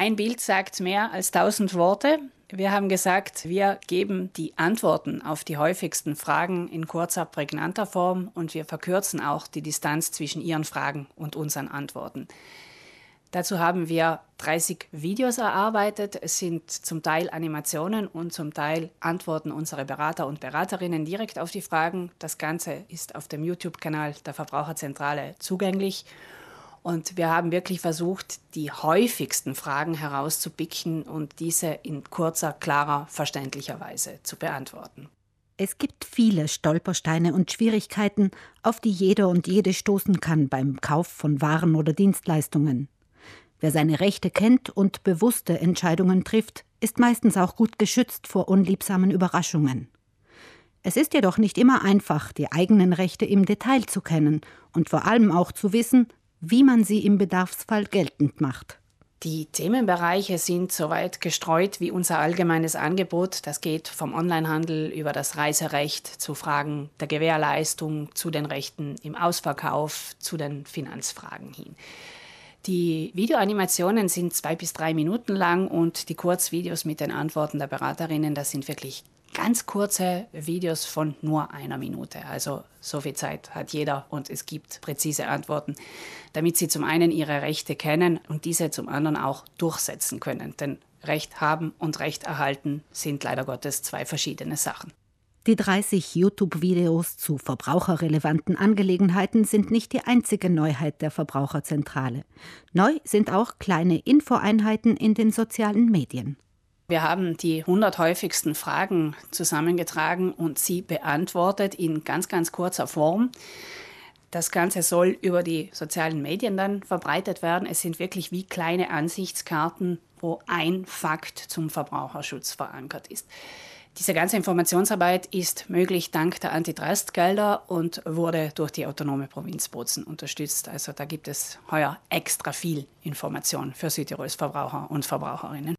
Ein Bild sagt mehr als tausend Worte. Wir haben gesagt, wir geben die Antworten auf die häufigsten Fragen in kurzer, prägnanter Form und wir verkürzen auch die Distanz zwischen Ihren Fragen und unseren Antworten. Dazu haben wir 30 Videos erarbeitet. Es sind zum Teil Animationen und zum Teil Antworten unserer Berater und Beraterinnen direkt auf die Fragen. Das Ganze ist auf dem YouTube-Kanal der Verbraucherzentrale zugänglich. Und wir haben wirklich versucht, die häufigsten Fragen herauszupicken und diese in kurzer, klarer, verständlicher Weise zu beantworten. Es gibt viele Stolpersteine und Schwierigkeiten, auf die jeder und jede stoßen kann beim Kauf von Waren oder Dienstleistungen. Wer seine Rechte kennt und bewusste Entscheidungen trifft, ist meistens auch gut geschützt vor unliebsamen Überraschungen. Es ist jedoch nicht immer einfach, die eigenen Rechte im Detail zu kennen und vor allem auch zu wissen, wie man sie im Bedarfsfall geltend macht. Die Themenbereiche sind so weit gestreut wie unser allgemeines Angebot. Das geht vom Onlinehandel über das Reiserecht zu Fragen der Gewährleistung, zu den Rechten im Ausverkauf, zu den Finanzfragen hin. Die Videoanimationen sind zwei bis drei Minuten lang und die Kurzvideos mit den Antworten der Beraterinnen, das sind wirklich ganz kurze Videos von nur einer Minute. Also so viel Zeit hat jeder und es gibt präzise Antworten, damit sie zum einen ihre Rechte kennen und diese zum anderen auch durchsetzen können. Denn Recht haben und Recht erhalten sind leider Gottes zwei verschiedene Sachen. Die 30 YouTube-Videos zu verbraucherrelevanten Angelegenheiten sind nicht die einzige Neuheit der Verbraucherzentrale. Neu sind auch kleine Infoeinheiten in den sozialen Medien. Wir haben die 100 häufigsten Fragen zusammengetragen und sie beantwortet in ganz, ganz kurzer Form. Das Ganze soll über die sozialen Medien dann verbreitet werden. Es sind wirklich wie kleine Ansichtskarten, wo ein Fakt zum Verbraucherschutz verankert ist. Diese ganze Informationsarbeit ist möglich dank der Antitrustgelder und wurde durch die autonome Provinz Bozen unterstützt. Also da gibt es heuer extra viel Information für Südtirols Verbraucher und Verbraucherinnen.